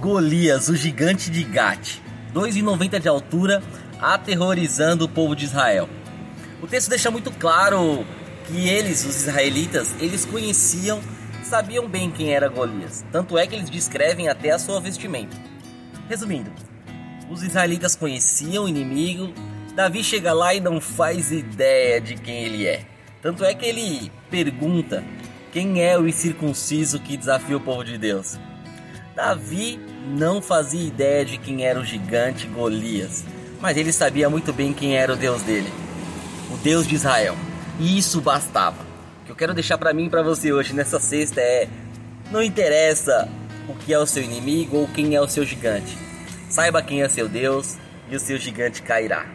Golias, o gigante de Gate, 2,90 de altura, aterrorizando o povo de Israel. O texto deixa muito claro que eles, os israelitas, eles conheciam, sabiam bem quem era Golias. Tanto é que eles descrevem até a sua vestimenta. Resumindo, os israelitas conheciam o inimigo, Davi chega lá e não faz ideia de quem ele é. Tanto é que ele pergunta quem é o incircunciso que desafia o povo de Deus. Davi não fazia ideia de quem era o gigante Golias, mas ele sabia muito bem quem era o Deus dele, o Deus de Israel. E isso bastava. O que eu quero deixar para mim e para você hoje nessa sexta é: não interessa o que é o seu inimigo ou quem é o seu gigante. Saiba quem é seu Deus e o seu gigante cairá.